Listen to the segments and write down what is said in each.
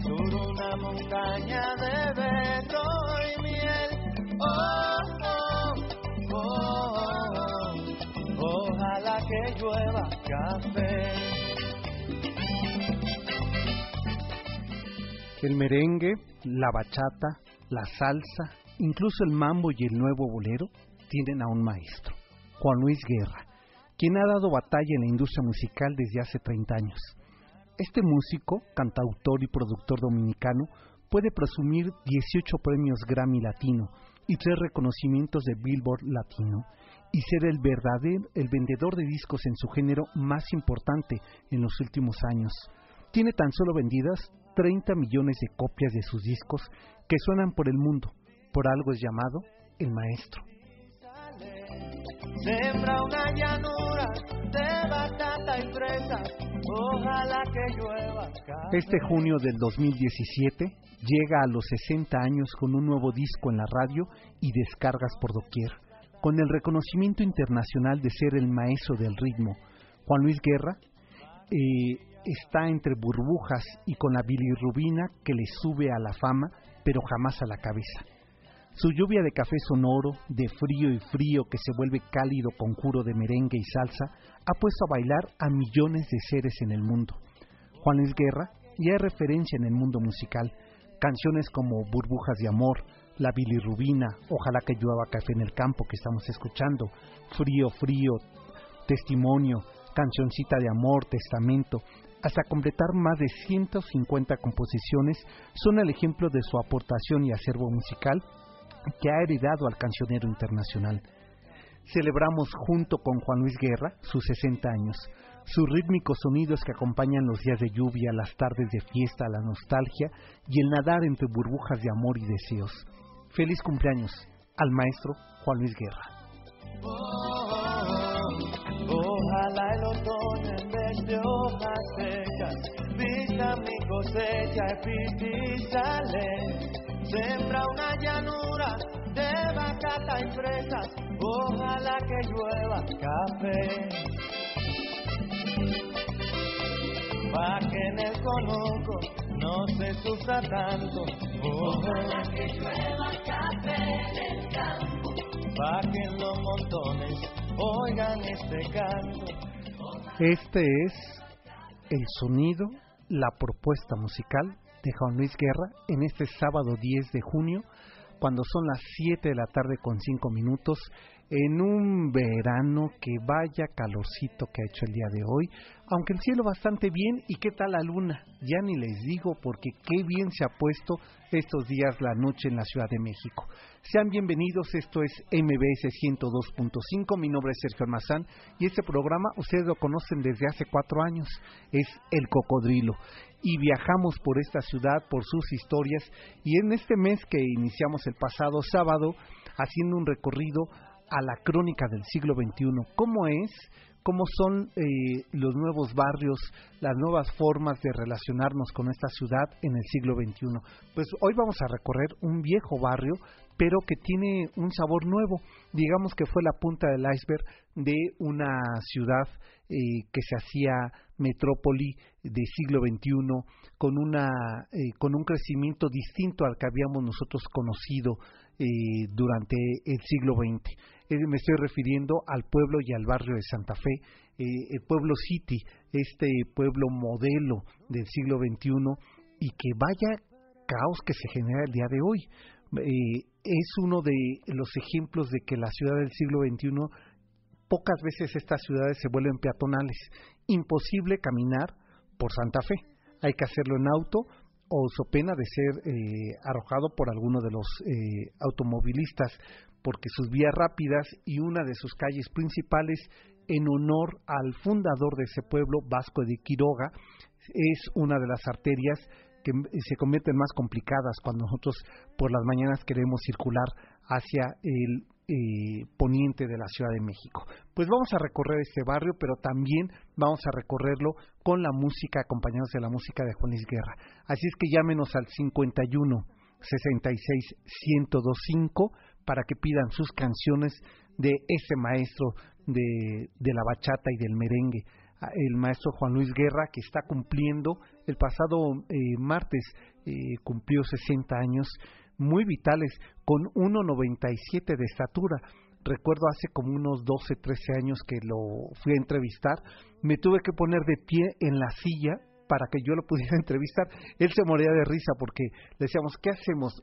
Sur una montaña de beto y miel. Oh, oh, oh, oh, ojalá que llueva café. El merengue, la bachata, la salsa, incluso el mambo y el nuevo bolero tienen a un maestro, Juan Luis Guerra, quien ha dado batalla en la industria musical desde hace 30 años. Este músico, cantautor y productor dominicano puede presumir 18 premios Grammy Latino y tres reconocimientos de Billboard Latino y ser el verdadero el vendedor de discos en su género más importante en los últimos años. Tiene tan solo vendidas 30 millones de copias de sus discos que suenan por el mundo. Por algo es llamado el maestro. Sembra una llanura de batata y ojalá que llueva café. Este junio del 2017 llega a los 60 años con un nuevo disco en la radio y descargas por doquier, con el reconocimiento internacional de ser el maestro del ritmo. Juan Luis Guerra eh, está entre burbujas y con la bilirrubina que le sube a la fama, pero jamás a la cabeza. Su lluvia de café sonoro, de frío y frío que se vuelve cálido conjuro de merengue y salsa, ha puesto a bailar a millones de seres en el mundo. Juan Luis Guerra ya es referencia en el mundo musical. Canciones como Burbujas de Amor, La Bilirrubina, Ojalá que llueva café en el campo que estamos escuchando, Frío, Frío, Testimonio, Cancioncita de Amor, Testamento, hasta completar más de 150 composiciones, son el ejemplo de su aportación y acervo musical que ha heredado al cancionero internacional. Celebramos junto con Juan Luis Guerra sus 60 años, sus rítmicos sonidos que acompañan los días de lluvia, las tardes de fiesta, la nostalgia y el nadar entre burbujas de amor y deseos. Feliz cumpleaños al maestro Juan Luis Guerra. Sale. Sembra una llanura de batata y fresas, ojalá que llueva café. Pa' que en el conuco no se sufra tanto, ojalá que llueva café en el campo. Pa' que en los montones oigan este canto. Este es el sonido, la propuesta musical de Juan Luis Guerra en este sábado 10 de junio, cuando son las 7 de la tarde con 5 minutos, en un verano que vaya calorcito que ha hecho el día de hoy, aunque el cielo bastante bien y qué tal la luna, ya ni les digo porque qué bien se ha puesto estos días la noche en la Ciudad de México. Sean bienvenidos, esto es MBS 102.5, mi nombre es Sergio Almazán y este programa ustedes lo conocen desde hace cuatro años, es El Cocodrilo y viajamos por esta ciudad, por sus historias y en este mes que iniciamos el pasado sábado haciendo un recorrido a la crónica del siglo XXI, cómo es, cómo son eh, los nuevos barrios, las nuevas formas de relacionarnos con esta ciudad en el siglo XXI. Pues hoy vamos a recorrer un viejo barrio, pero que tiene un sabor nuevo. Digamos que fue la punta del iceberg de una ciudad eh, que se hacía metrópoli de siglo XXI con una eh, con un crecimiento distinto al que habíamos nosotros conocido eh, durante el siglo XX. Me estoy refiriendo al pueblo y al barrio de Santa Fe, el pueblo City, este pueblo modelo del siglo XXI y que vaya caos que se genera el día de hoy. es uno de los ejemplos de que la ciudad del siglo XXI pocas veces estas ciudades se vuelven peatonales. Imposible caminar por Santa Fe. Hay que hacerlo en auto o so pena de ser eh, arrojado por alguno de los eh, automovilistas, porque sus vías rápidas y una de sus calles principales, en honor al fundador de ese pueblo, Vasco de Quiroga, es una de las arterias que se convierten más complicadas cuando nosotros por las mañanas queremos circular hacia el eh, poniente de la Ciudad de México. Pues vamos a recorrer este barrio, pero también vamos a recorrerlo con la música, acompañados de la música de Juan Guerra. Así es que llámenos al 51 66 1025 para que pidan sus canciones de ese maestro de, la bachata y del merengue el maestro Juan Luis Guerra, que está cumpliendo, el pasado eh, martes eh, cumplió 60 años, muy vitales, con 1,97 de estatura. Recuerdo hace como unos 12, 13 años que lo fui a entrevistar, me tuve que poner de pie en la silla para que yo lo pudiera entrevistar. Él se moría de risa porque le decíamos, ¿qué hacemos?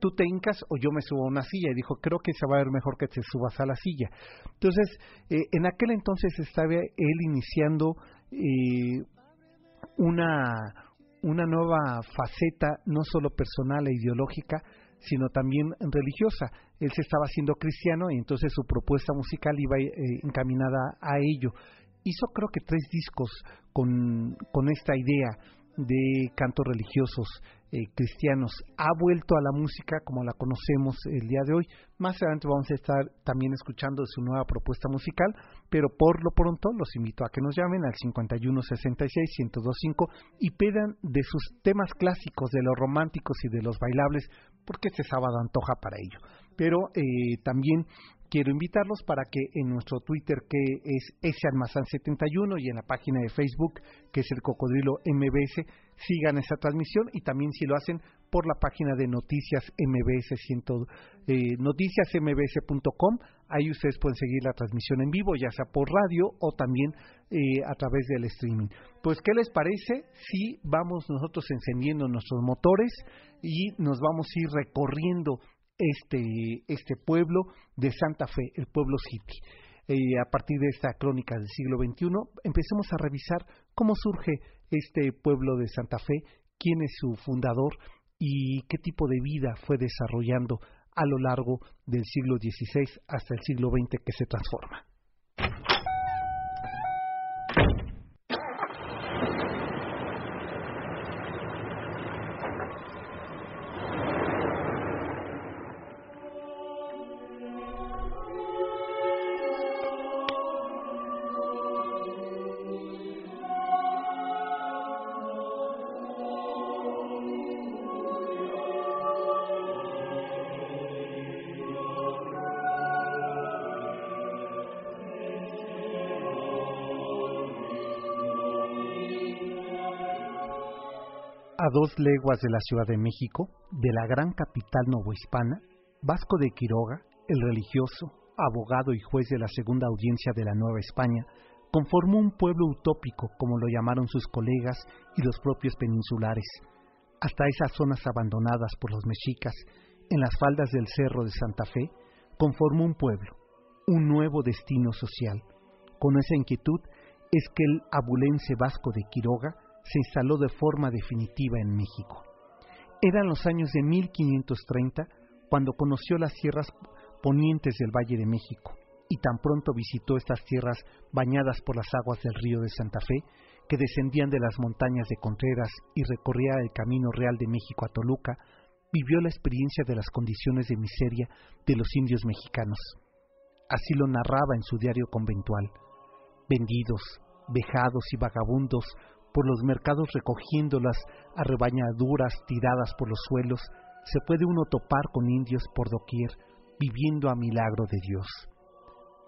¿Tú te hincas o yo me subo a una silla? Y dijo, creo que se va a ver mejor que te subas a la silla. Entonces, eh, en aquel entonces estaba él iniciando eh, una, una nueva faceta, no solo personal e ideológica, sino también religiosa. Él se estaba haciendo cristiano y entonces su propuesta musical iba eh, encaminada a ello. Hizo creo que tres discos con, con esta idea de cantos religiosos eh, cristianos. Ha vuelto a la música como la conocemos el día de hoy. Más adelante vamos a estar también escuchando su nueva propuesta musical, pero por lo pronto los invito a que nos llamen al 5166-1025 y pidan de sus temas clásicos, de los románticos y de los bailables, porque este sábado antoja para ello. Pero eh, también quiero invitarlos para que en nuestro Twitter que es salmazán71 y en la página de Facebook que es el Cocodrilo MBS sigan esa transmisión y también si lo hacen por la página de noticias mbs eh, noticiasmbs.com ahí ustedes pueden seguir la transmisión en vivo ya sea por radio o también eh, a través del streaming. Pues qué les parece si vamos nosotros encendiendo nuestros motores y nos vamos a ir recorriendo este, este pueblo de Santa Fe, el pueblo City. Eh, a partir de esta crónica del siglo XXI, empecemos a revisar cómo surge este pueblo de Santa Fe, quién es su fundador y qué tipo de vida fue desarrollando a lo largo del siglo XVI hasta el siglo XX que se transforma. A dos leguas de la Ciudad de México, de la gran capital novohispana, Vasco de Quiroga, el religioso, abogado y juez de la segunda audiencia de la Nueva España, conformó un pueblo utópico, como lo llamaron sus colegas y los propios peninsulares, hasta esas zonas abandonadas por los mexicas, en las faldas del Cerro de Santa Fe, conformó un pueblo, un nuevo destino social. Con esa inquietud es que el abulense Vasco de Quiroga se instaló de forma definitiva en México. Eran los años de 1530 cuando conoció las sierras ponientes del Valle de México y tan pronto visitó estas tierras bañadas por las aguas del río de Santa Fe, que descendían de las montañas de Contreras y recorría el camino real de México a Toluca, vivió la experiencia de las condiciones de miseria de los indios mexicanos. Así lo narraba en su diario conventual. Vendidos, vejados y vagabundos por los mercados recogiendo las arrebañaduras tiradas por los suelos, se puede uno topar con indios por doquier, viviendo a milagro de Dios.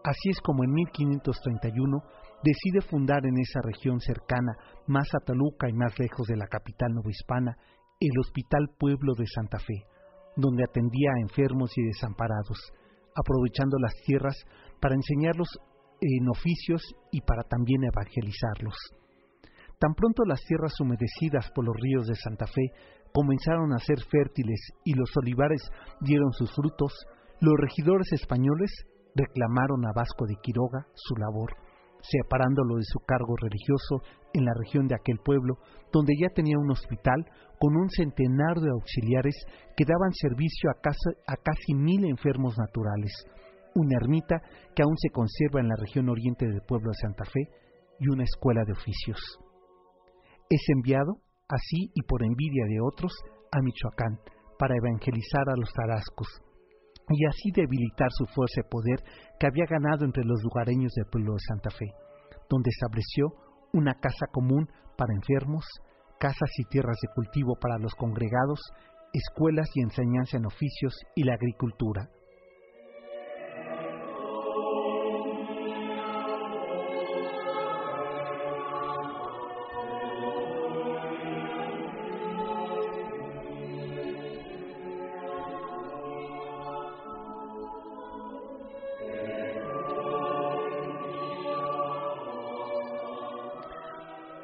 Así es como en 1531 decide fundar en esa región cercana, más a Taluca y más lejos de la capital novohispana, el Hospital Pueblo de Santa Fe, donde atendía a enfermos y desamparados, aprovechando las tierras para enseñarlos en oficios y para también evangelizarlos. Tan pronto las tierras humedecidas por los ríos de Santa Fe comenzaron a ser fértiles y los olivares dieron sus frutos, los regidores españoles reclamaron a Vasco de Quiroga su labor, separándolo de su cargo religioso en la región de aquel pueblo, donde ya tenía un hospital con un centenar de auxiliares que daban servicio a, a casi mil enfermos naturales, una ermita que aún se conserva en la región oriente del pueblo de Santa Fe y una escuela de oficios. Es enviado, así y por envidia de otros, a Michoacán para evangelizar a los tarascos y así debilitar su fuerza y poder que había ganado entre los lugareños del pueblo de Santa Fe, donde estableció una casa común para enfermos, casas y tierras de cultivo para los congregados, escuelas y enseñanza en oficios y la agricultura.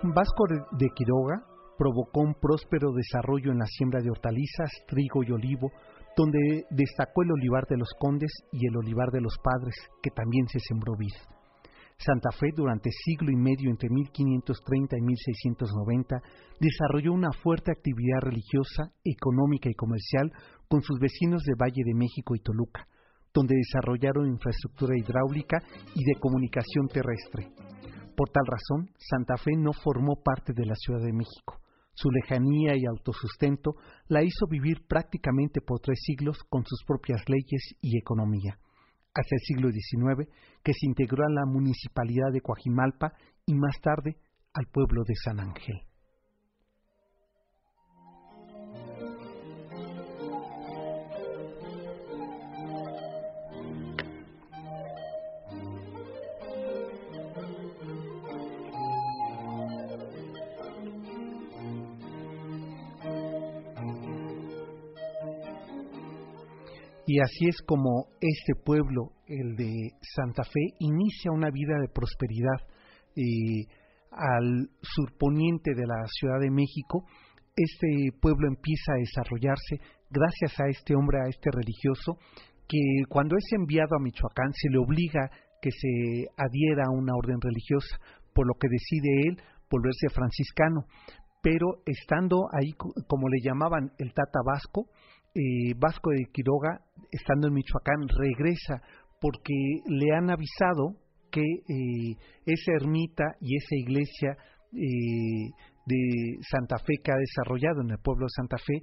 Vasco de Quiroga provocó un próspero desarrollo en la siembra de hortalizas, trigo y olivo, donde destacó el olivar de los condes y el olivar de los padres, que también se sembró vid. Santa Fe, durante siglo y medio entre 1530 y 1690, desarrolló una fuerte actividad religiosa, económica y comercial con sus vecinos de Valle de México y Toluca, donde desarrollaron infraestructura hidráulica y de comunicación terrestre. Por tal razón, Santa Fe no formó parte de la Ciudad de México. Su lejanía y autosustento la hizo vivir prácticamente por tres siglos con sus propias leyes y economía, hasta el siglo XIX, que se integró a la municipalidad de Coajimalpa y más tarde al pueblo de San Ángel. Y así es como este pueblo, el de Santa Fe, inicia una vida de prosperidad eh, al surponiente de la Ciudad de México. Este pueblo empieza a desarrollarse gracias a este hombre, a este religioso, que cuando es enviado a Michoacán se le obliga que se adhiera a una orden religiosa, por lo que decide él volverse franciscano. Pero estando ahí, como le llamaban el Tata Vasco, eh, Vasco de Quiroga, estando en Michoacán, regresa porque le han avisado que eh, esa ermita y esa iglesia eh, de Santa Fe que ha desarrollado en el pueblo de Santa Fe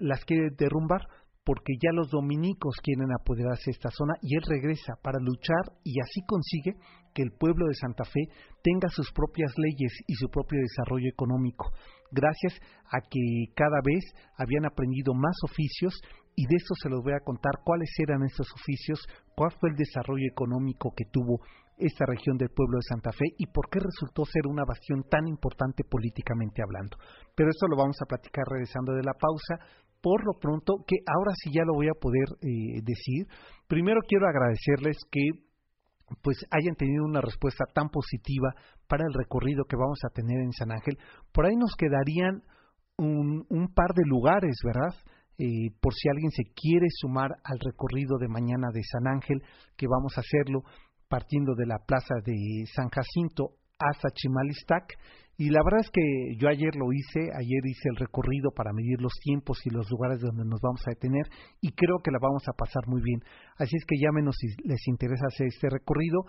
las quiere derrumbar porque ya los dominicos quieren apoderarse de esta zona y él regresa para luchar y así consigue que el pueblo de Santa Fe tenga sus propias leyes y su propio desarrollo económico, gracias a que cada vez habían aprendido más oficios y de eso se los voy a contar cuáles eran esos oficios, cuál fue el desarrollo económico que tuvo esta región del pueblo de Santa Fe y por qué resultó ser una bastión tan importante políticamente hablando. Pero eso lo vamos a platicar regresando de la pausa por lo pronto, que ahora sí ya lo voy a poder eh, decir. Primero quiero agradecerles que pues hayan tenido una respuesta tan positiva para el recorrido que vamos a tener en San Ángel. Por ahí nos quedarían un, un par de lugares, ¿verdad? Eh, por si alguien se quiere sumar al recorrido de mañana de San Ángel, que vamos a hacerlo partiendo de la plaza de San Jacinto hasta Chimalistac y la verdad es que yo ayer lo hice, ayer hice el recorrido para medir los tiempos y los lugares donde nos vamos a detener y creo que la vamos a pasar muy bien. Así es que llámenos si les interesa hacer este recorrido,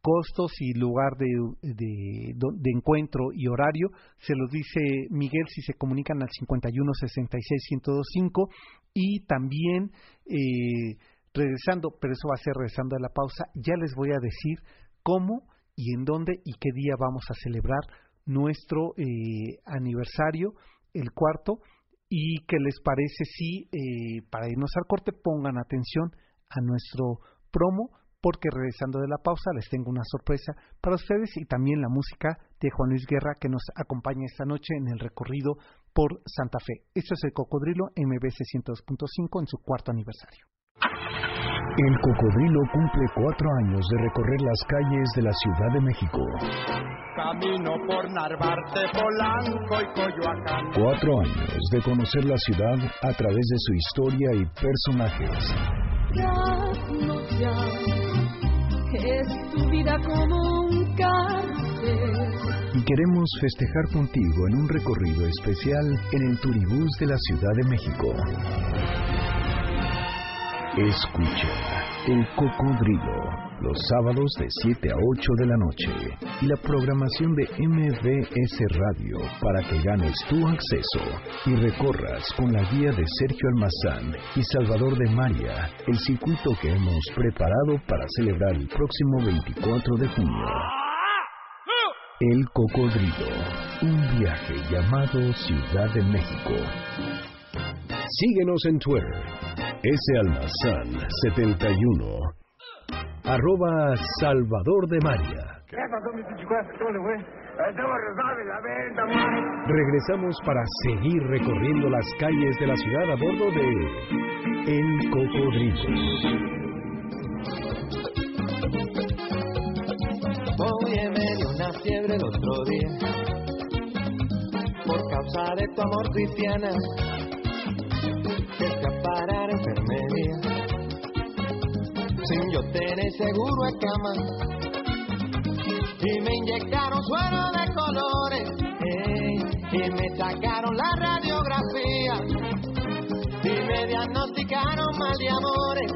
costos y lugar de, de, encuentro y horario, se los dice Miguel si se comunican al 51 66 1025 y también eh, regresando, pero eso va a ser regresando a la pausa, ya les voy a decir cómo y en dónde y qué día vamos a celebrar nuestro eh, aniversario, el cuarto, y que les parece si eh, para irnos al corte pongan atención a nuestro promo, porque regresando de la pausa les tengo una sorpresa para ustedes y también la música de Juan Luis Guerra que nos acompaña esta noche en el recorrido por Santa Fe. Esto es el Cocodrilo MBC 102.5 en su cuarto aniversario. El cocodrilo cumple cuatro años de recorrer las calles de la Ciudad de México. Camino por Narvarte, Polanco y Coyoacán. Cuatro años de conocer la ciudad a través de su historia y personajes. es tu vida como un cárcel. Y queremos festejar contigo en un recorrido especial en el Turibús de la Ciudad de México. Escucha El Cocodrilo los sábados de 7 a 8 de la noche y la programación de MBS Radio para que ganes tu acceso y recorras con la guía de Sergio Almazán y Salvador de María el circuito que hemos preparado para celebrar el próximo 24 de junio. El Cocodrilo, un viaje llamado Ciudad de México. Síguenos en Twitter S. Almazán 71. Arroba Salvador de María. Regresamos para seguir recorriendo las calles de la ciudad a bordo de El Cocodrilo. Hoy me dio una fiebre el otro día por causa de tu amor cristiana parar enfermería. Sin yo tener seguro en cama. Y me inyectaron suero de colores. y me sacaron la radiografía. Y me diagnosticaron mal de amores.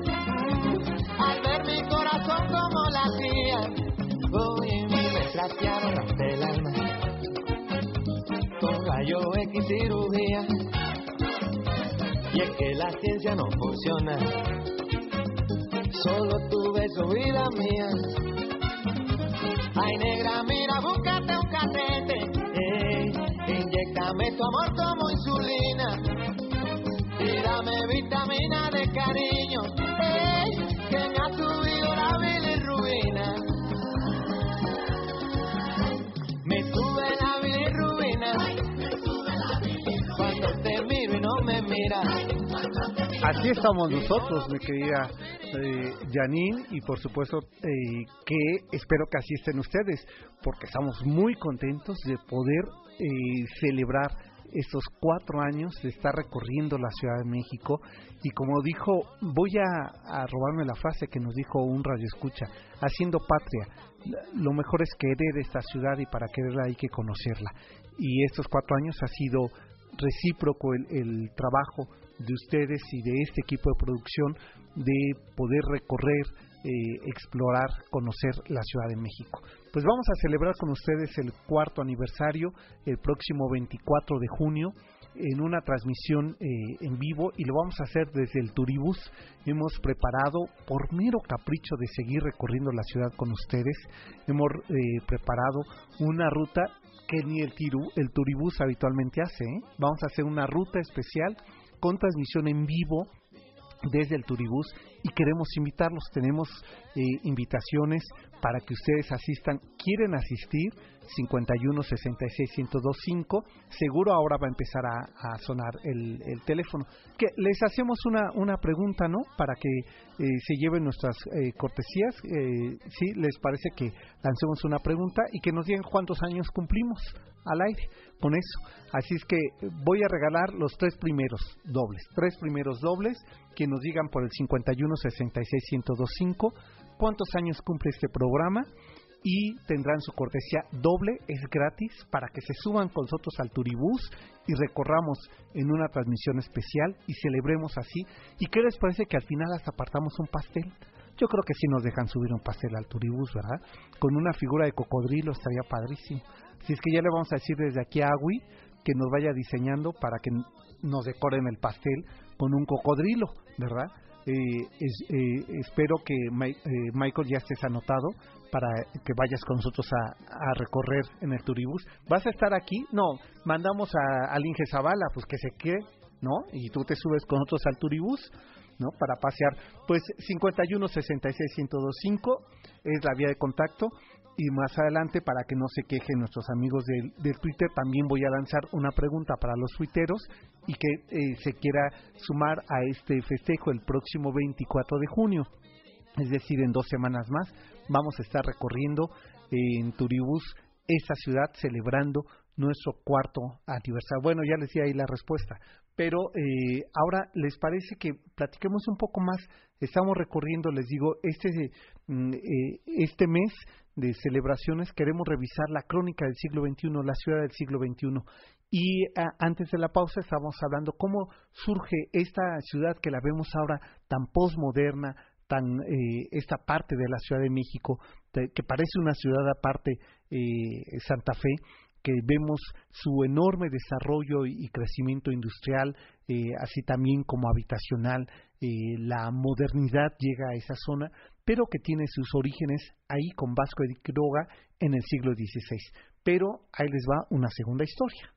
Al ver mi corazón como latía. Hoy me trastearon hasta el alma. Con rayo X cirugía y es que la ciencia no funciona. Solo tu beso, vida mía. Ay, negra, mira, búscate un catete. Eh, inyectame tu amor como insulina. Y dame vitamina de cariño. Eh, que me ha subido la bilirrubina. Me sube la bilirrubina. Cuando te miro y no me miras. Así estamos nosotros, mi querida eh, Janine, y por supuesto eh, que espero que así estén ustedes, porque estamos muy contentos de poder eh, celebrar estos cuatro años de estar recorriendo la Ciudad de México y como dijo, voy a, robarme la frase que nos dijo un radio escucha, haciendo patria, lo mejor es querer esta ciudad y para quererla hay que conocerla. Y estos cuatro años ha sido recíproco el, el trabajo de ustedes y de este equipo de producción de poder recorrer, eh, explorar, conocer la Ciudad de México. Pues vamos a celebrar con ustedes el cuarto aniversario el próximo 24 de junio en una transmisión eh, en vivo y lo vamos a hacer desde el Turibus. Hemos preparado, por mero capricho de seguir recorriendo la ciudad con ustedes, hemos eh, preparado una ruta que ni el, tiru, el Turibus habitualmente hace. Vamos a hacer una ruta especial con transmisión en vivo desde el Turibús y queremos invitarlos. Tenemos eh, invitaciones para que ustedes asistan. ¿Quieren asistir? 51 66 1025. Seguro ahora va a empezar a, sonar el, teléfono. Que les hacemos una, una pregunta, ¿no? Para que eh, se lleven nuestras eh, cortesías. sí, les parece que lancemos una pregunta y que nos digan cuántos años cumplimos al aire con eso. Así es que voy a regalar los tres primeros dobles, tres primeros dobles que nos digan por el 51 66 1025 cuántos años cumple este programa y tendrán su cortesía doble, es gratis para que se suban con nosotros al Turibús y recorramos en una transmisión especial y celebremos así. ¿Y qué les parece que al final hasta apartamos un pastel? Yo creo que sí nos dejan subir un pastel al Turibús, ¿verdad? Con una figura de cocodrilo estaría padrísimo. Si es que ya le vamos a decir desde aquí a Agui que nos vaya diseñando para que nos decoren el pastel con un cocodrilo, ¿verdad? Eh, eh, espero que eh, Michael ya estés anotado para que vayas con nosotros a, recorrer en el turibús. ¿Vas a estar aquí? No, mandamos a, al Inge Zavala, pues que se quede, ¿no? Y tú te subes con nosotros al turibús, ¿no? Para pasear. Pues 51 66 1025 es la vía de contacto y más adelante, para que no se quejen nuestros amigos del, Twitter, también voy a lanzar una pregunta para los tuiteros y que eh, se quiera sumar a este festejo el próximo 24 de junio. Es decir, en dos semanas más vamos a estar recorriendo en Turibús esa ciudad celebrando nuestro cuarto aniversario. Bueno, ya les di ahí la respuesta, pero eh, ahora les parece que platiquemos un poco más. Estamos recorriendo, les digo, este, mm, eh, este mes de celebraciones queremos revisar la crónica del siglo XXI, la ciudad del siglo XXI. Y antes de la pausa estábamos hablando cómo surge esta ciudad que la vemos ahora tan postmoderna, tan eh, esta parte de la Ciudad de México que parece una ciudad aparte, eh, Santa Fe, que vemos su enorme desarrollo y, crecimiento industrial, eh, así también como habitacional, la modernidad llega a esa zona, pero que tiene sus orígenes ahí con Vasco de Quiroga en el siglo XVI. Pero ahí les va una segunda historia.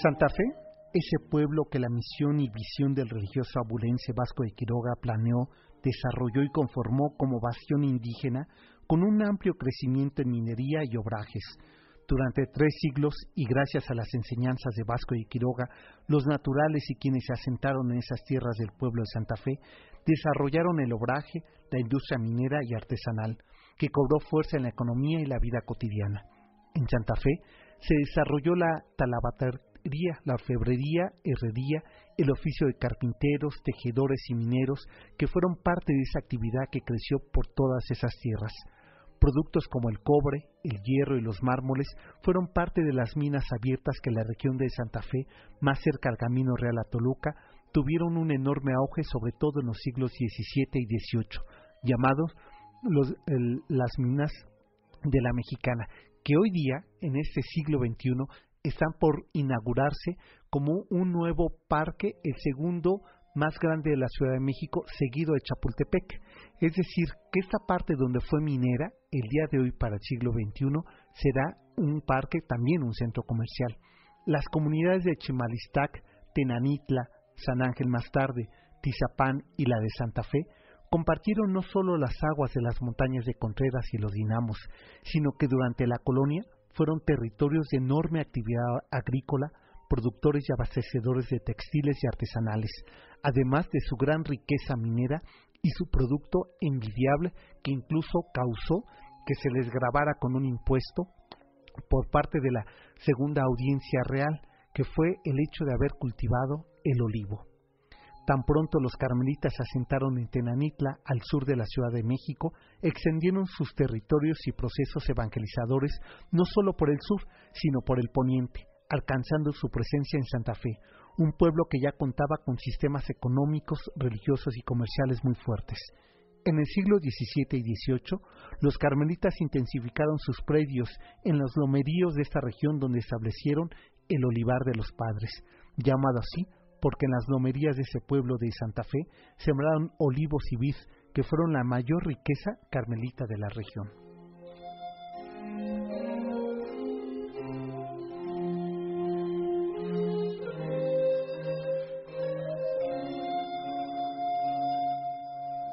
Santa Fe, ese pueblo que la misión y visión del religioso abulense Vasco de Quiroga planeó, desarrolló y conformó como bastión indígena con un amplio crecimiento en minería y obrajes. Durante tres siglos, y gracias a las enseñanzas de Vasco de Quiroga, los naturales y quienes se asentaron en esas tierras del pueblo de Santa Fe desarrollaron el obraje, la industria minera y artesanal, que cobró fuerza en la economía y la vida cotidiana. En Santa Fe se desarrolló la talabater la orfebrería, herrería, el oficio de carpinteros, tejedores y mineros, que fueron parte de esa actividad que creció por todas esas tierras. Productos como el cobre, el hierro y los mármoles fueron parte de las minas abiertas que la región de Santa Fe, más cerca al Camino Real a Toluca, tuvieron un enorme auge sobre todo en los siglos XVII y XVIII, llamados las minas de la Mexicana, que hoy día, en este siglo XXI, están por inaugurarse como un nuevo parque, el segundo más grande de la Ciudad de México, seguido de Chapultepec. Es decir, que esta parte donde fue minera, el día de hoy para el siglo XXI, será un parque, también un centro comercial. Las comunidades de Chimalistac, Tenanitla, San Ángel más tarde, Tizapán y la de Santa Fe compartieron no solo las aguas de las montañas de Contreras y los dinamos, sino que durante la colonia fueron territorios de enorme actividad agrícola, productores y abastecedores de textiles y artesanales, además de su gran riqueza minera y su producto envidiable que incluso causó que se les grabara con un impuesto por parte de la segunda audiencia real, que fue el hecho de haber cultivado el olivo. Tan pronto los carmelitas se asentaron en Tenanitla, al sur de la Ciudad de México, extendieron sus territorios y procesos evangelizadores no solo por el sur, sino por el poniente, alcanzando su presencia en Santa Fe, un pueblo que ya contaba con sistemas económicos, religiosos y comerciales muy fuertes. En el siglo XVII y XVIII, los carmelitas intensificaron sus predios en los lomeríos de esta región donde establecieron el olivar de los padres, llamado así porque en las lomerías de ese pueblo de Santa Fe sembraron olivos y vid, que fueron la mayor riqueza carmelita de la región.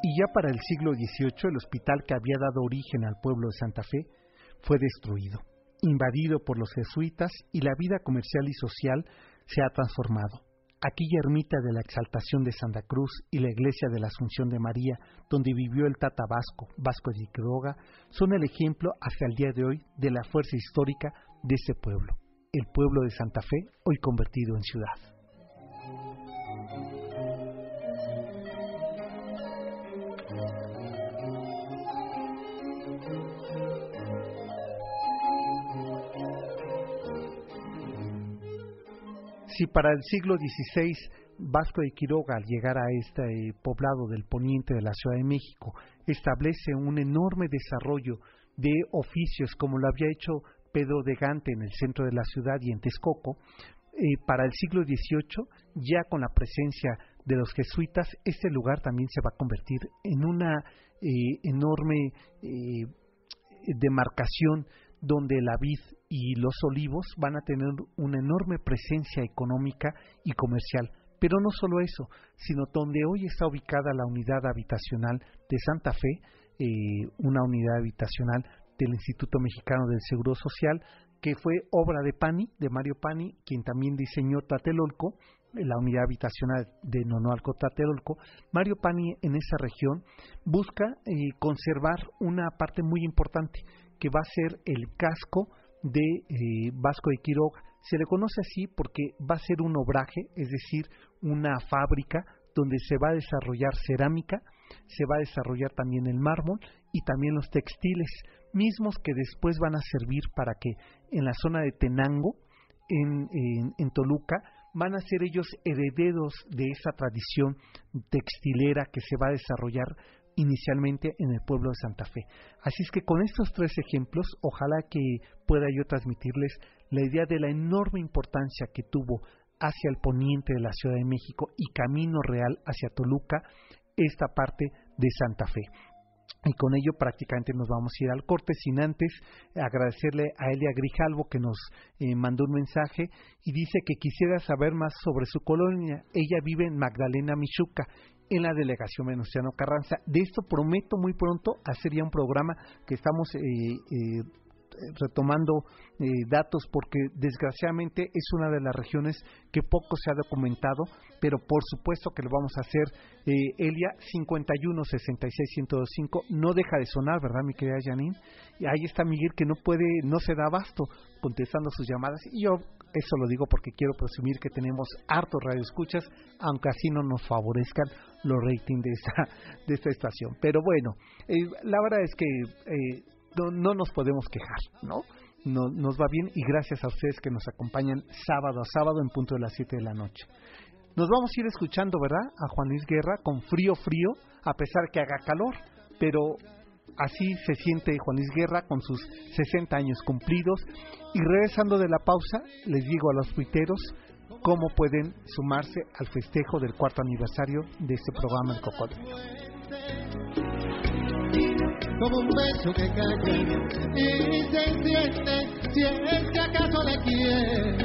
Y ya para el siglo XVIII el hospital que había dado origen al pueblo de Santa Fe fue destruido, invadido por los jesuitas y la vida comercial y social se ha transformado aquella ermita de la Exaltación de Santa Cruz y la iglesia de la Asunción de María, donde vivió el Tata Vasco, Vasco de Quiroga, son el ejemplo hasta el día de hoy de la fuerza histórica de ese pueblo, el pueblo de Santa Fe, hoy convertido en ciudad. Si para el siglo XVI Vasco de Quiroga, al llegar a este poblado del poniente de la Ciudad de México, establece un enorme desarrollo de oficios como lo había hecho Pedro de Gante en el centro de la ciudad y en Texcoco, eh, para el siglo XVIII, ya con la presencia de los jesuitas, este lugar también se va a convertir en una eh, enorme eh, demarcación donde la vid y los olivos van a tener una enorme presencia económica y comercial. Pero no solo eso, sino donde hoy está ubicada la unidad habitacional de Santa Fe, eh, una unidad habitacional del Instituto Mexicano del Seguro Social, que fue obra de Pani, de Mario Pani, quien también diseñó Tatelolco, la unidad habitacional de Nonoalco Tatelolco. Mario Pani en esa región busca eh, conservar una parte muy importante, que va a ser el casco de eh, Vasco de Quiroga. Se le conoce así porque va a ser un obraje, es decir, una fábrica donde se va a desarrollar cerámica, se va a desarrollar también el mármol y también los textiles, mismos que después van a servir para que en la zona de Tenango, en, en Toluca, van a ser ellos herederos de esa tradición textilera que se va a desarrollar inicialmente en el pueblo de Santa Fe. Así es que con estos tres ejemplos, ojalá que pueda yo transmitirles la idea de la enorme importancia que tuvo hacia el poniente de la Ciudad de México y camino real hacia Toluca esta parte de Santa Fe. Y con ello prácticamente nos vamos a ir al corte sin antes agradecerle a Elia Grijalvo que nos eh, mandó un mensaje y dice que quisiera saber más sobre su colonia. Ella vive en Magdalena, Michuca en la delegación Venustiano Carranza. De esto prometo muy pronto hacer ya un programa que estamos eh, eh, retomando eh, datos porque desgraciadamente es una de las regiones que poco se ha documentado, pero por supuesto que lo vamos a hacer. Eh, Elia 51 66 1025 no deja de sonar, ¿verdad, mi querida Janine? Y ahí está Miguel que no puede, no se da abasto contestando sus llamadas y yo eso lo digo porque quiero presumir que tenemos hartos radioescuchas, aunque así no nos favorezcan los ratings de esta, de esta estación. Pero bueno, eh, la verdad es que eh, no, nos podemos quejar, ¿no? ¿no? Nos va bien y gracias a ustedes que nos acompañan sábado a sábado en punto de las 7 de la noche. Nos vamos a ir escuchando, ¿verdad? A Juan Luis Guerra con frío, frío, a pesar que haga calor, pero así se siente Juan Luis Guerra con sus 60 años cumplidos. Y regresando de la pausa, les digo a los tuiteros cómo pueden sumarse al festejo del cuarto aniversario de este programa El Cocodrilo como un beso que y se si es que acaso le quiere.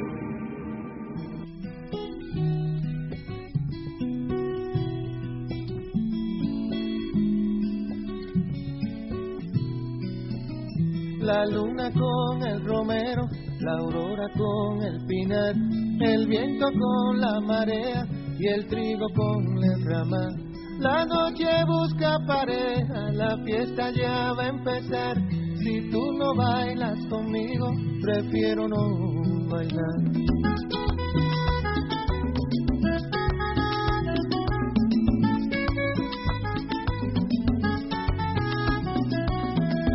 La luna con el romero, la aurora con el pinar, el viento con la marea y el trigo con la rama. La noche busca pareja, la fiesta ya va a empezar. Si tú no bailas conmigo, prefiero no bailar.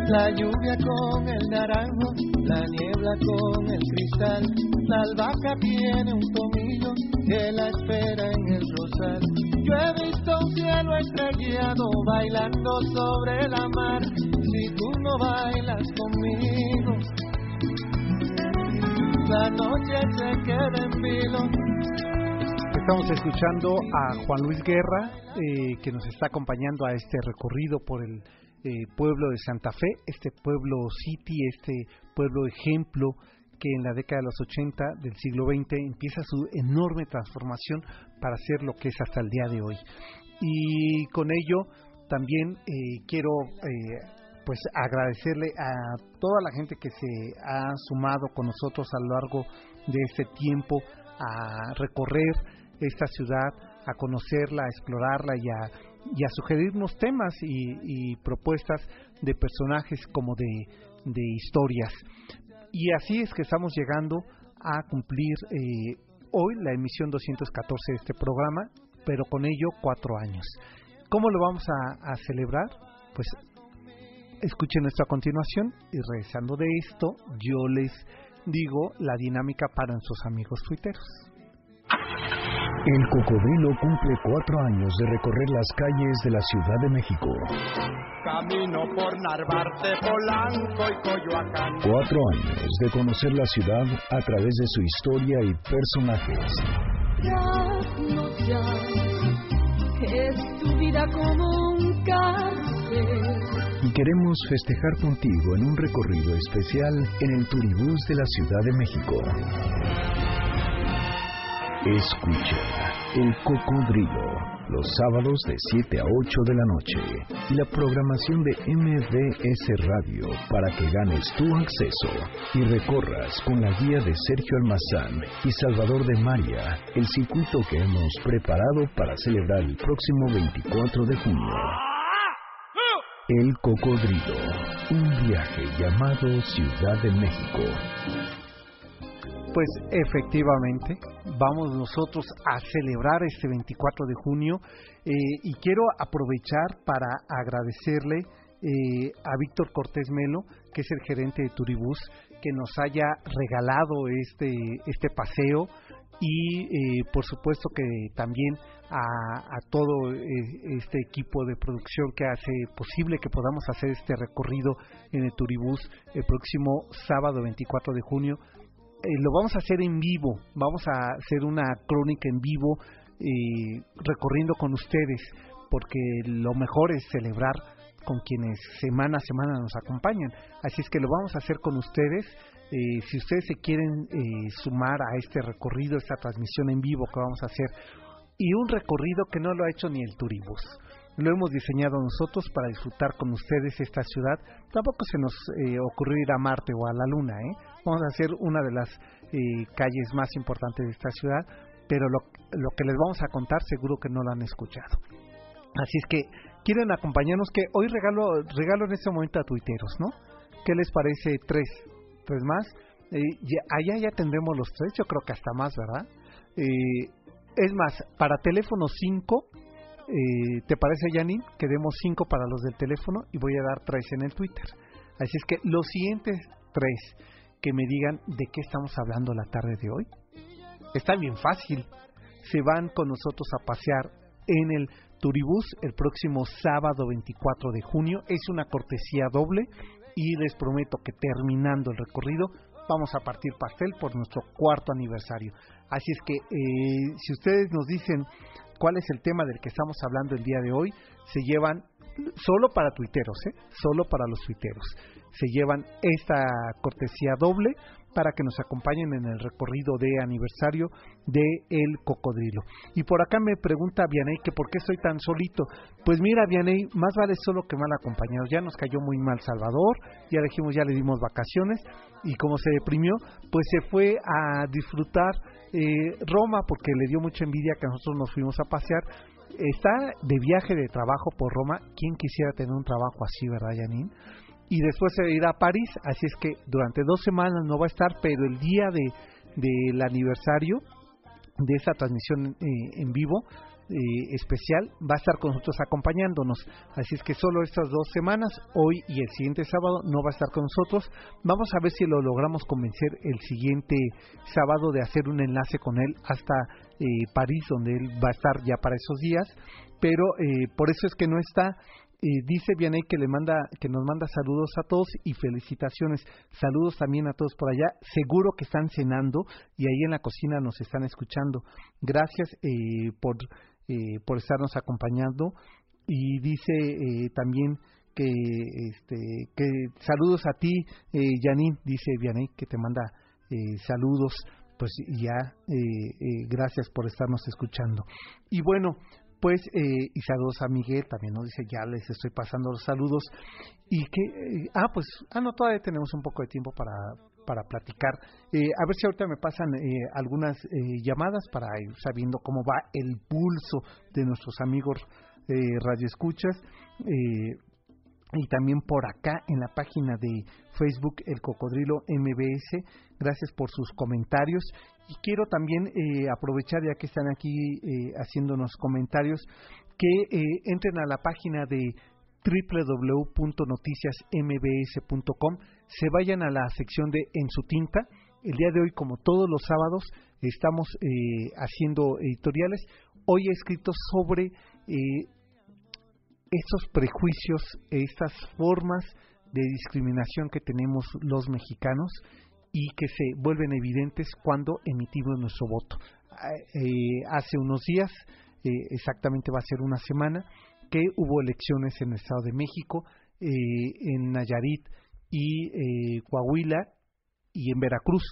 La lluvia con el naranjo, la niebla con el cristal, la albahaca tiene un tomillo que la espera en el rosal. Yo he visto un cielo estrellado bailando sobre la mar. Si tú no bailas conmigo, la noche se queda en vilo. Estamos escuchando a Juan Luis Guerra, eh, que nos está acompañando a este recorrido por el eh, pueblo de Santa Fe, este pueblo city, este pueblo ejemplo que en la década de los 80 del siglo XX empieza su enorme transformación para ser lo que es hasta el día de hoy. Y con ello también eh, quiero eh, pues agradecerle a toda la gente que se ha sumado con nosotros a lo largo de este tiempo a recorrer esta ciudad, a conocerla, a explorarla y a, y a sugerirnos temas y, propuestas de personajes como de, historias. Y así es que estamos llegando a cumplir eh, hoy la emisión 214 de este programa, pero con ello cuatro años. ¿Cómo lo vamos a, celebrar? Pues escuchen esto a continuación y regresando de esto, yo les digo la dinámica para sus amigos tuiteros. El cocodrilo cumple cuatro años de recorrer las calles de la Ciudad de México. Camino por Narvarte, Polanco y Coyoacán. Cuatro años de conocer la ciudad a través de su historia y personajes. Ya no ya, es tu vida como un cárcel. Y queremos festejar contigo en un recorrido especial en el Turibús de la Ciudad de México. Escucha El Cocodrilo los sábados de 7 a 8 de la noche y la programación de MBS Radio para que ganes tu acceso y recorras con la guía de Sergio Almazán y Salvador de María el circuito que hemos preparado para celebrar el próximo 24 de junio. El Cocodrilo, un viaje llamado Ciudad de México. Pues efectivamente, vamos nosotros a celebrar este 24 de junio eh, y quiero aprovechar para agradecerle eh, a Víctor Cortés Melo, que es el gerente de Turibús, que nos haya regalado este, este paseo y eh, por supuesto que también a, a todo este equipo de producción que hace posible que podamos hacer este recorrido en el Turibús el próximo sábado 24 de junio eh, lo vamos a hacer en vivo, vamos a hacer una crónica en vivo eh, recorriendo con ustedes, porque lo mejor es celebrar con quienes semana a semana nos acompañan. Así es que lo vamos a hacer con ustedes. Eh, si ustedes se quieren sumar a este recorrido, esta transmisión en vivo que vamos a hacer, y un recorrido que no lo ha hecho ni el Turibus. Lo hemos diseñado nosotros para disfrutar con ustedes esta ciudad. Tampoco se nos ocurrió ir a Marte o a la Luna, ¿eh? vamos a hacer una de las eh, calles más importantes de esta ciudad, pero lo, que les vamos a contar seguro que no lo han escuchado. Así es que quieren acompañarnos, que hoy regalo, regalo en este momento a tuiteros, ¿no? ¿Qué les parece tres? ¿Tres más? Eh, allá ya tendremos los tres, yo creo que hasta más, ¿verdad? Eh, es más, para teléfono 5, eh, ¿te parece, Janine? Que demos 5 para los del teléfono y voy a dar tres en el Twitter. Así es que los siguientes tres que me digan de qué estamos hablando la tarde de hoy? Está bien fácil. Se van con nosotros a pasear en el Turibús el próximo sábado 24 de junio. Es una cortesía doble y les prometo que terminando el recorrido vamos a partir pastel por nuestro cuarto aniversario. Así es que eh, si ustedes nos dicen cuál es el tema del que estamos hablando el día de hoy, se llevan solo para tuiteros, ¿eh? solo para los tuiteros se llevan esta cortesía doble para que nos acompañen en el recorrido de aniversario de El Cocodrilo. Y por acá me pregunta Vianey que por qué estoy tan solito. Pues mira, Vianey, más vale solo que mal acompañado. Ya nos cayó muy mal Salvador, ya dijimos, ya le dimos vacaciones y como se deprimió, pues se fue a disfrutar eh, Roma porque le dio mucha envidia que nosotros nos fuimos a pasear. Está de viaje de trabajo por Roma. ¿Quién quisiera tener un trabajo así, verdad, Janine? y después se irá a París, así es que durante dos semanas no va a estar, pero el día de del aniversario de esa transmisión eh, en vivo eh, especial va a estar con nosotros acompañándonos. Así es que solo estas dos semanas, hoy y el siguiente sábado, no va a estar con nosotros. Vamos a ver si lo logramos convencer el siguiente sábado de hacer un enlace con él hasta eh, París, donde él va a estar ya para esos días. Pero por eso es que no está dice Vianey que le manda, que nos manda saludos a todos y felicitaciones. Saludos también a todos por allá. Seguro que están cenando y ahí en la cocina nos están escuchando. Gracias eh, por, eh, por estarnos acompañando. Y dice eh, también que, este, que saludos a ti, eh, Janine, dice Vianey, que te manda saludos pues ya gracias por estarnos escuchando. Y bueno, pues, eh, y saludos a Miguel, también nos dice, ya les estoy pasando los saludos. Y que, eh, ah, pues, ah, no, todavía tenemos un poco de tiempo para, para platicar. Eh, a ver si ahorita me pasan eh, algunas eh, llamadas para ir sabiendo cómo va el pulso de nuestros amigos eh, radioescuchas. Eh, y también por acá en la página de Facebook El Cocodrilo MBS. Gracias por sus comentarios. Y quiero también aprovechar, ya que están aquí haciéndonos comentarios, que entren a la página de www.noticiasmbs.com, se vayan a la sección de En su tinta. El día de hoy, como todos los sábados, estamos eh, haciendo editoriales. Hoy he escrito sobre eh, prejuicios, estas formas de discriminación que tenemos los mexicanos y que se vuelven evidentes cuando emitimos nuestro voto. Eh, hace unos días, eh, exactamente va a ser una semana, que hubo elecciones en el Estado de México, eh, en Nayarit y Coahuila y en Veracruz.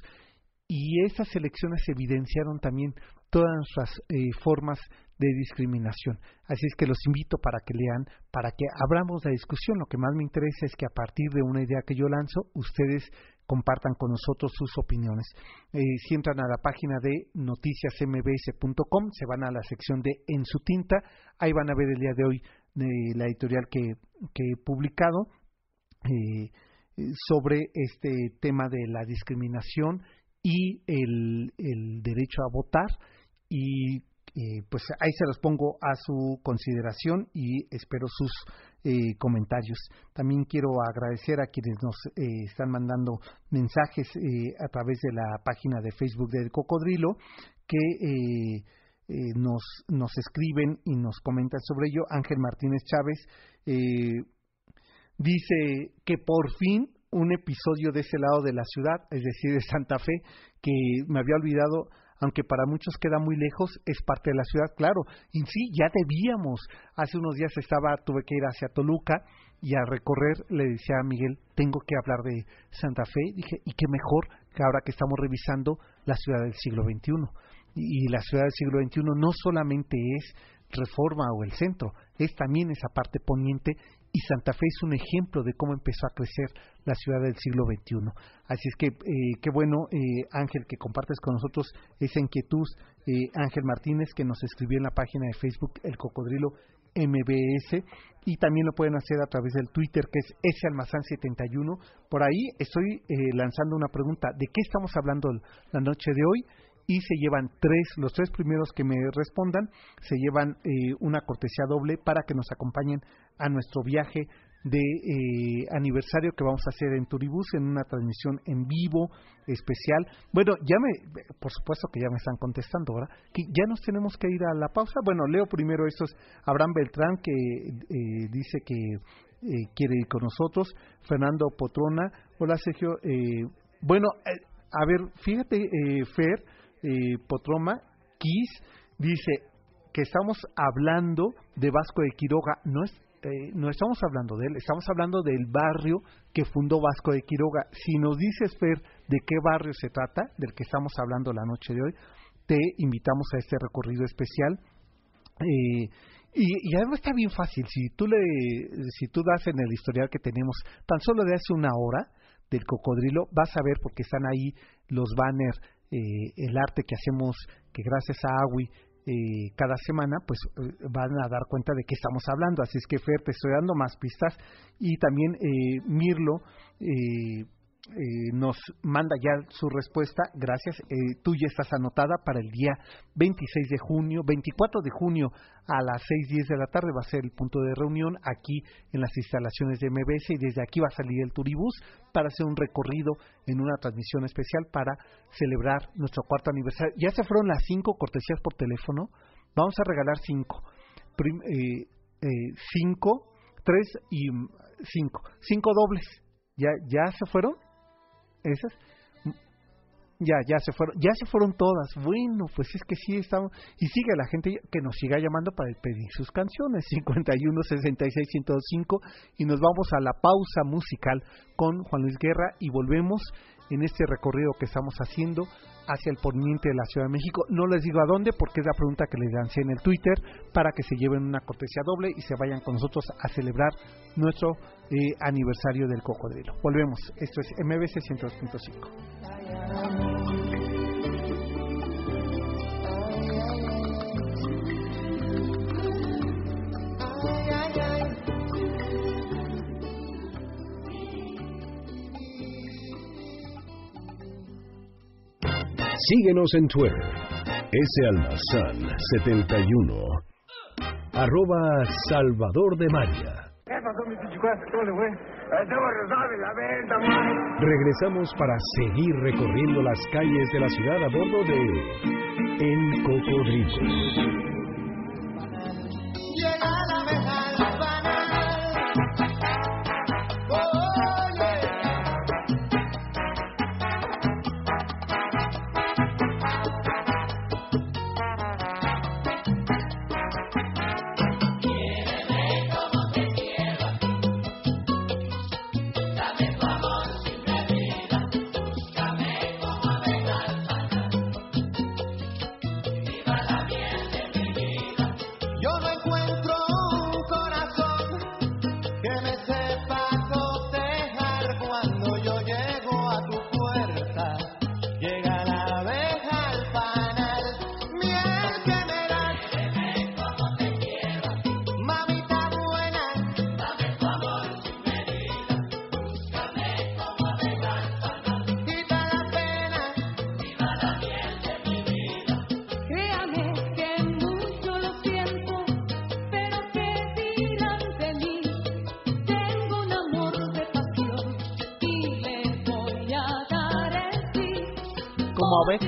Y esas elecciones evidenciaron también todas nuestras formas de discriminación. Así es que los invito para que lean, para que abramos la discusión. Lo que más me interesa es que a partir de una idea que yo lanzo, ustedes compartan con nosotros sus opiniones. Eh, si entran a la página de noticiasmbs.com, se van a la sección de En su tinta, ahí van a ver el día de hoy eh, la editorial que, he publicado eh, sobre este tema de la discriminación y el, el derecho a votar y pues ahí se los pongo a su consideración y espero sus eh, comentarios. También quiero agradecer a quienes nos eh, están mandando mensajes eh, a través de la página de Facebook del Cocodrilo que nos, nos escriben y nos comentan sobre ello. Ángel Martínez Chávez dice que por fin un episodio de ese lado de la ciudad, es decir, de Santa Fe, que me había olvidado aunque para muchos queda muy lejos, es parte de la ciudad, claro. Y sí, ya debíamos. Hace unos días estaba, tuve que ir hacia Toluca y a recorrer le decía a Miguel, tengo que hablar de Santa Fe. Dije, y qué mejor que ahora que estamos revisando la ciudad del siglo XXI. Y, la ciudad del siglo XXI no solamente es Reforma o el centro, es también esa parte poniente y Santa Fe es un ejemplo de cómo empezó a crecer la ciudad del siglo XXI. Así es que eh, qué bueno, eh, Ángel, que compartes con nosotros esa inquietud. Eh, Ángel Martínez, que nos escribió en la página de Facebook El Cocodrilo MBS y también lo pueden hacer a través del Twitter que es salmazán71. Por ahí estoy lanzando una pregunta de qué estamos hablando la noche de hoy y se llevan tres, los tres primeros que me respondan, se llevan eh, una cortesía doble para que nos acompañen a nuestro viaje de eh, aniversario que vamos a hacer en Turibus en una transmisión en vivo especial. Bueno, ya me, por supuesto que ya me están contestando, ¿verdad? Que ya nos tenemos que ir a la pausa. Bueno, leo primero estos. Abraham Beltrán que eh, dice que quiere ir con nosotros. Fernando Potrona. Hola Sergio. bueno, a ver, fíjate, Fer, eh, Potroma Kiss dice que estamos hablando de Vasco de Quiroga. No, es, eh, no estamos hablando de él, estamos hablando del barrio que fundó Vasco de Quiroga. Si nos dices, Fer, de qué barrio se trata, del que estamos hablando la noche de hoy, te invitamos a este recorrido especial. Eh, y, y, además está bien fácil, si tú le, si tú das en el historial que tenemos, tan solo de hace una hora del cocodrilo, vas a ver porque están ahí los banners eh, el arte que hacemos, que gracias a AWI eh, cada semana, pues eh, van a dar cuenta de qué estamos hablando. Así es que Fer, te estoy dando más pistas. Y también Mirlo eh, nos manda ya su respuesta. Gracias. Eh, tú ya estás anotada para el día 26 de junio, 24 de junio a las 6:10 de la tarde va a ser el punto de reunión aquí en las instalaciones de MBS y desde aquí va a salir el Turibús para hacer un recorrido en una transmisión especial para celebrar nuestro cuarto aniversario. Ya se fueron las cinco cortesías por teléfono. Vamos a regalar cinco. Eh, cinco, tres y cinco. Cinco dobles. ¿Ya, ¿Ya se fueron? Esas ya, ya se fueron, ya se fueron todas. Bueno, pues es que sí estamos. Y sigue la gente que nos siga llamando para pedir sus canciones. 51 66 105. Y nos vamos a la pausa musical con Juan Luis Guerra y volvemos en este recorrido que estamos haciendo hacia el poniente de la Ciudad de México. No les digo a dónde porque es la pregunta que les lancé en el Twitter para que se lleven una cortesía doble y se vayan con nosotros a celebrar nuestro aniversario del cocodrilo. Volvemos. Esto es MBC 102.5. Síguenos en Twitter. S. Almazán 71. arroba Salvador de María. Regresamos para seguir recorriendo las calles de la ciudad a bordo de El Cocodrilo. Oveja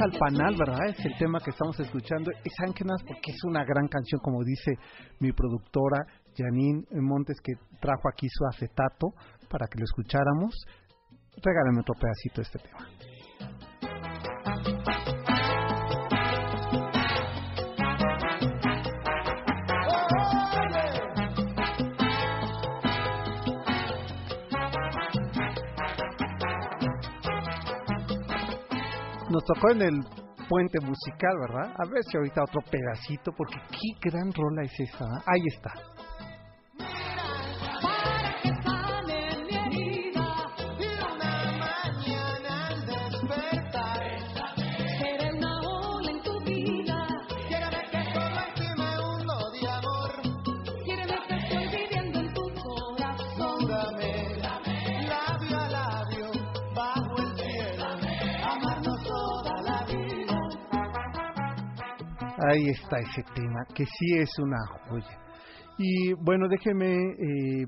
al panal, ¿verdad? Es el tema que estamos escuchando. Es Ángenas porque es una gran canción, como dice mi productora Janine Montes, que trajo aquí su acetato para que lo escucháramos. Regálame otro pedacito de este tema. Nos tocó en el puente musical, ¿verdad? A ver si ahorita otro pedacito, porque qué gran rola es esa. ¿eh? Ahí está. Ahí está ese tema, que sí es una joya. Y bueno, déjeme, eh,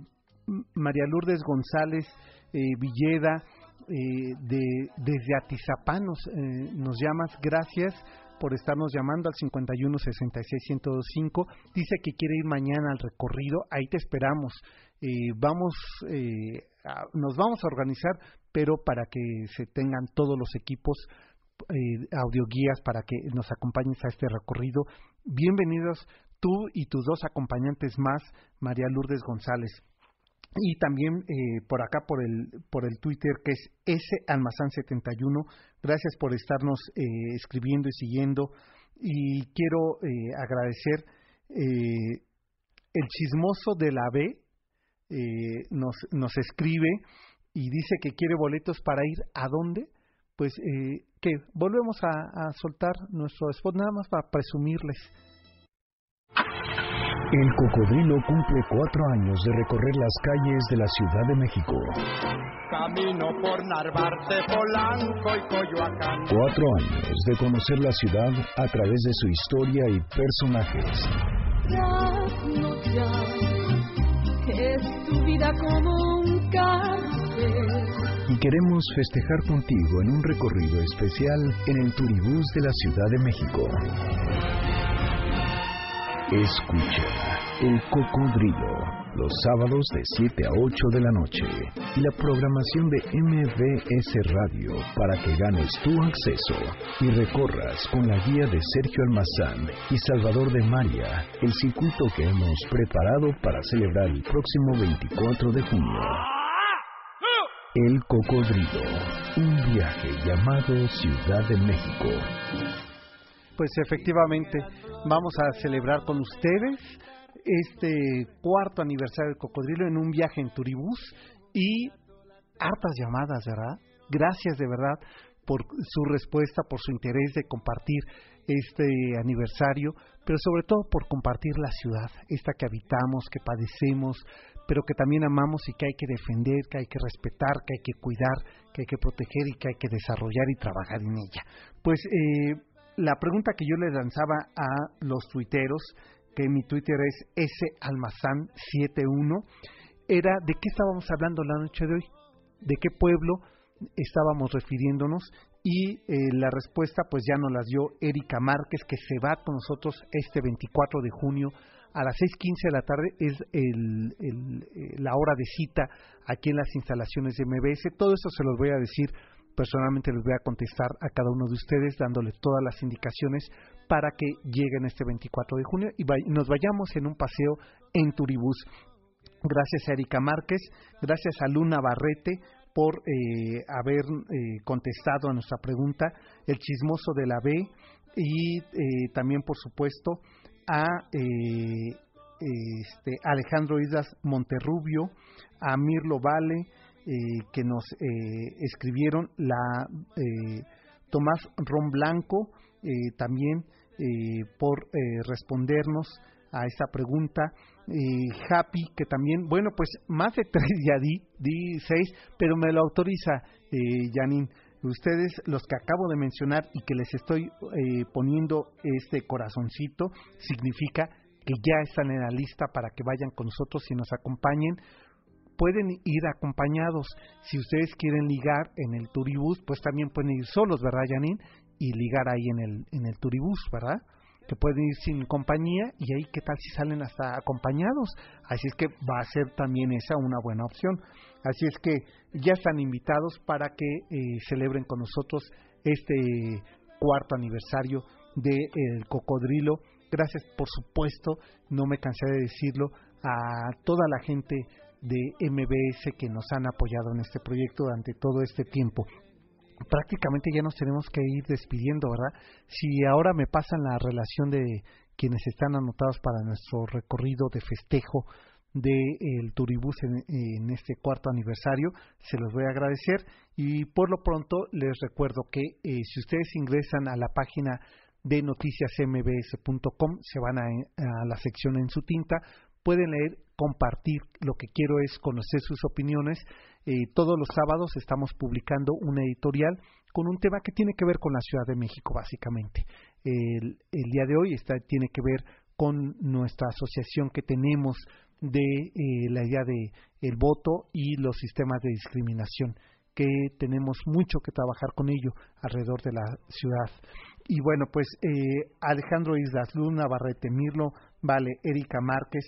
María Lourdes González eh, Villeda, eh, de, desde Atizapán nos, eh, nos llamas, gracias por estarnos llamando al 51 66 105. Dice que quiere ir mañana al recorrido, ahí te esperamos. vamos, nos vamos a organizar, pero para que se tengan todos los equipos eh, audioguías para que nos acompañes a este recorrido. Bienvenidos tú y tus dos acompañantes más, María Lourdes González. Y también eh, por acá por el por el Twitter que es S Almazán 71. Gracias por estarnos eh, escribiendo y siguiendo. Y quiero eh, agradecer el chismoso de la B nos nos escribe y dice que quiere boletos para ir a dónde pues eh, que volvemos a, soltar nuestro spot nada más para presumirles. El cocodrilo cumple cuatro años de recorrer las calles de la Ciudad de México. Camino por Narvarte, Polanco y Coyoacán. Cuatro años de conocer la ciudad a través de su historia y personajes. es tu vida como queremos festejar contigo en un recorrido especial en el Turibús de la Ciudad de México. Escucha El Cocodrilo los sábados de 7 a 8 de la noche y la programación de MBS Radio para que ganes tu acceso y recorras con la guía de Sergio Almazán y Salvador de María el circuito que hemos preparado para celebrar el próximo 24 de junio. El Cocodrilo, un viaje llamado Ciudad de México. Pues efectivamente, vamos a celebrar con ustedes este cuarto aniversario del Cocodrilo en un viaje en Turibús y hartas llamadas, ¿verdad? Gracias de verdad por su respuesta, por su interés de compartir este aniversario, pero sobre todo por compartir la ciudad, esta que habitamos, que padecemos, pero que también amamos y que hay que defender, que hay que respetar, que hay que cuidar, que hay que proteger y que hay que desarrollar y trabajar en ella. Pues eh, la pregunta que yo le lanzaba a los tuiteros, que mi Twitter es salmazán71, era de qué estábamos hablando la noche de hoy, de qué pueblo estábamos refiriéndonos y eh, la respuesta pues ya nos la dio Erika Márquez que se va con nosotros este 24 de junio a las 6.15 de la tarde es el, eh, la hora de cita aquí en las instalaciones de MBS. Todo esto se los voy a decir personalmente, les voy a contestar a cada uno de ustedes dándole todas las indicaciones para que lleguen este 24 de junio y nos vayamos en un paseo en Turibús. Gracias a Erika Márquez, gracias a Luna Barrete por eh, haber eh, contestado a nuestra pregunta, el chismoso de la B y también, por supuesto, a eh, este, Alejandro Islas Monterrubio, a Mirlo Vale, eh, que nos eh, escribieron, la Tomás Ron Blanco, también por respondernos a esta pregunta. Happy, que también, bueno, pues más de tres ya di, di seis, pero me lo autoriza Janine ustedes, los que acabo de mencionar y que les estoy eh, poniendo este corazoncito, significa que ya están en la lista para que vayan con nosotros y nos acompañen. Pueden ir acompañados. Si ustedes quieren ligar en el turibús, pues también pueden ir solos, ¿verdad, Janine? Y ligar ahí en el, en el turibús, ¿verdad? Que pueden ir sin compañía y ahí qué tal si salen hasta acompañados. Así es que va a ser también esa una buena opción. Así es que ya están invitados para que eh, celebren con nosotros este cuarto aniversario del Cocodrilo. Gracias, por supuesto, no me cansé de decirlo, a toda la gente de MBS que nos han apoyado en este proyecto durante todo este tiempo prácticamente ya nos tenemos que ir despidiendo, ¿verdad? Si ahora me pasan la relación de quienes están anotados para nuestro recorrido de festejo del de Turibús en, este cuarto aniversario, se los voy a agradecer y por lo pronto les recuerdo que eh, si ustedes ingresan a la página de noticiasmbs.com, se van a, a la sección en su tinta, pueden leer, compartir, lo que quiero es conocer sus opiniones eh, todos los sábados estamos publicando una editorial con un tema que tiene que ver con la Ciudad de México, básicamente. El, día de hoy está, tiene que ver con nuestra asociación que tenemos de eh, la idea de el voto y los sistemas de discriminación que tenemos mucho que trabajar con ello alrededor de la ciudad. Y bueno, pues eh, Alejandro Islas Luna, Barrete Mirlo, Vale, Erika Márquez,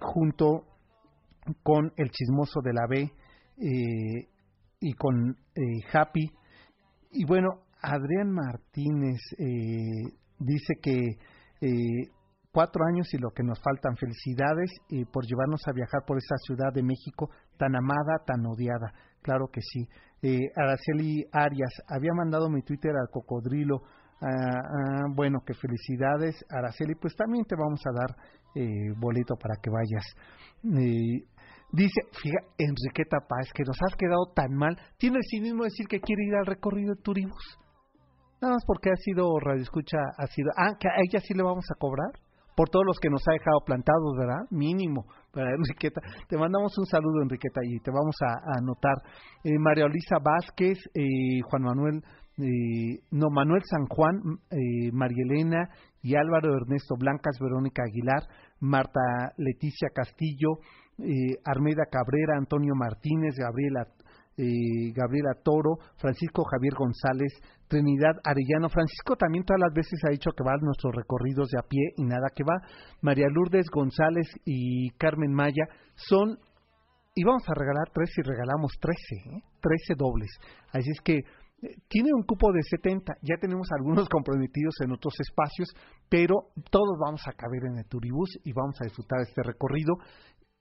junto con El Chismoso de la B eh, y con eh, Happy. Y bueno, Adrián Martínez eh, dice que cuatro años y lo que nos faltan. Felicidades por llevarnos a viajar por esa Ciudad de México tan amada, tan odiada. Claro que sí. Araceli Arias, había mandado mi Twitter al cocodrilo. Ah, ah, bueno, que felicidades, Araceli. Pues también te vamos a dar boleto para que vayas. Dice, fíjate, Enriqueta Paz, que nos has quedado tan mal. Tiene el cinismo de decir que quiere ir al recorrido de Turibus. Nada más porque ha sido radio escucha, ha sido. Ah, que a ella sí le vamos a cobrar. Por todos los que nos ha dejado plantados, ¿verdad? Mínimo. Para Enriqueta. Te mandamos un saludo, Enriqueta, y te vamos a, anotar. Eh, María Luisa Vázquez, eh, Juan Manuel, eh, no, Manuel San Juan, eh, María Elena y Álvaro Ernesto Blancas, Verónica Aguilar, Marta Leticia Castillo, eh, Armeda Cabrera, Antonio Martínez, Gabriela, eh, Gabriela Toro, Francisco Javier González, Trinidad Arellano. Francisco también todas las veces ha dicho que va a nuestros recorridos de a pie y nada que va. María Lourdes González y Carmen Maya son, y vamos a regalar tres y regalamos trece, ¿eh? trece dobles. Así es que eh, tiene un cupo de 70, ya tenemos algunos comprometidos en otros espacios, pero todos vamos a caber en el Turibús y vamos a disfrutar este recorrido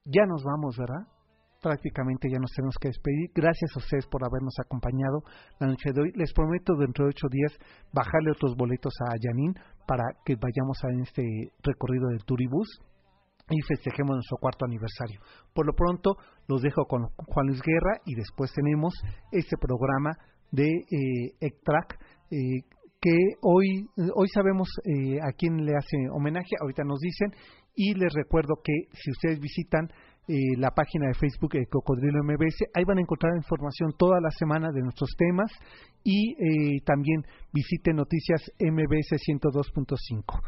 ya nos vamos, ¿verdad? Prácticamente ya nos tenemos que despedir. Gracias a ustedes por habernos acompañado la noche de hoy. Les prometo dentro de ocho días bajarle otros boletos a Janine para que vayamos a este recorrido del Turibus y festejemos nuestro cuarto aniversario. Por lo pronto los dejo con Juan Luis Guerra y después tenemos este programa de eh, eh, que hoy, hoy sabemos eh, a quién le hace homenaje, ahorita nos dicen, y les recuerdo que si ustedes visitan eh, la página de Facebook de Cocodrilo MBS, ahí van a encontrar información toda la semana de nuestros temas y eh, también visiten Noticias MBS 102.5.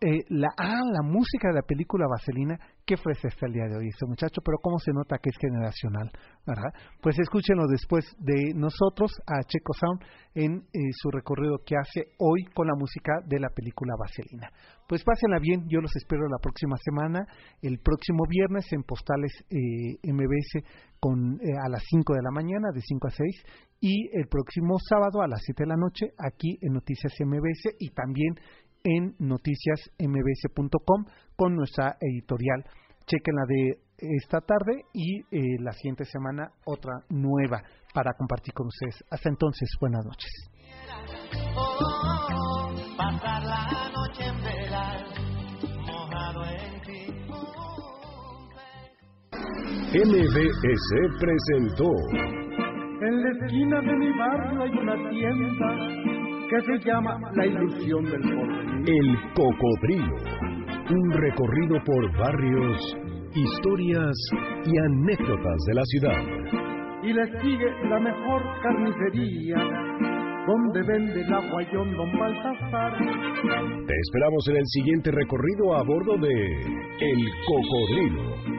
eh, la, ah, la música de la película Vaselina, qué fresa está el día de hoy este muchacho, pero cómo se nota que es generacional, ¿verdad? Pues escúchenlo después de nosotros a Checo Sound en eh, su recorrido que hace hoy con la música de la película Vaselina. Pues pásenla bien, yo los espero la próxima semana, el próximo viernes en Postales eh, MBS con, a las 5 de la mañana, de 5 a 6, y el próximo sábado a las 7 de la noche aquí en Noticias MBS y también en noticiasmbs.com con nuestra editorial. la de esta tarde y eh, la siguiente semana otra nueva para compartir con ustedes. Hasta entonces, buenas noches. MBS presentó. En la esquina de mi barrio hay una tienda que se llama La ilusión del porvenir. El cocodrilo, un recorrido por barrios, historias y anécdotas de la ciudad. Y le sigue la mejor carnicería, donde vende el aguayón don Baltasar. Te esperamos en el siguiente recorrido a bordo de El Cocodrilo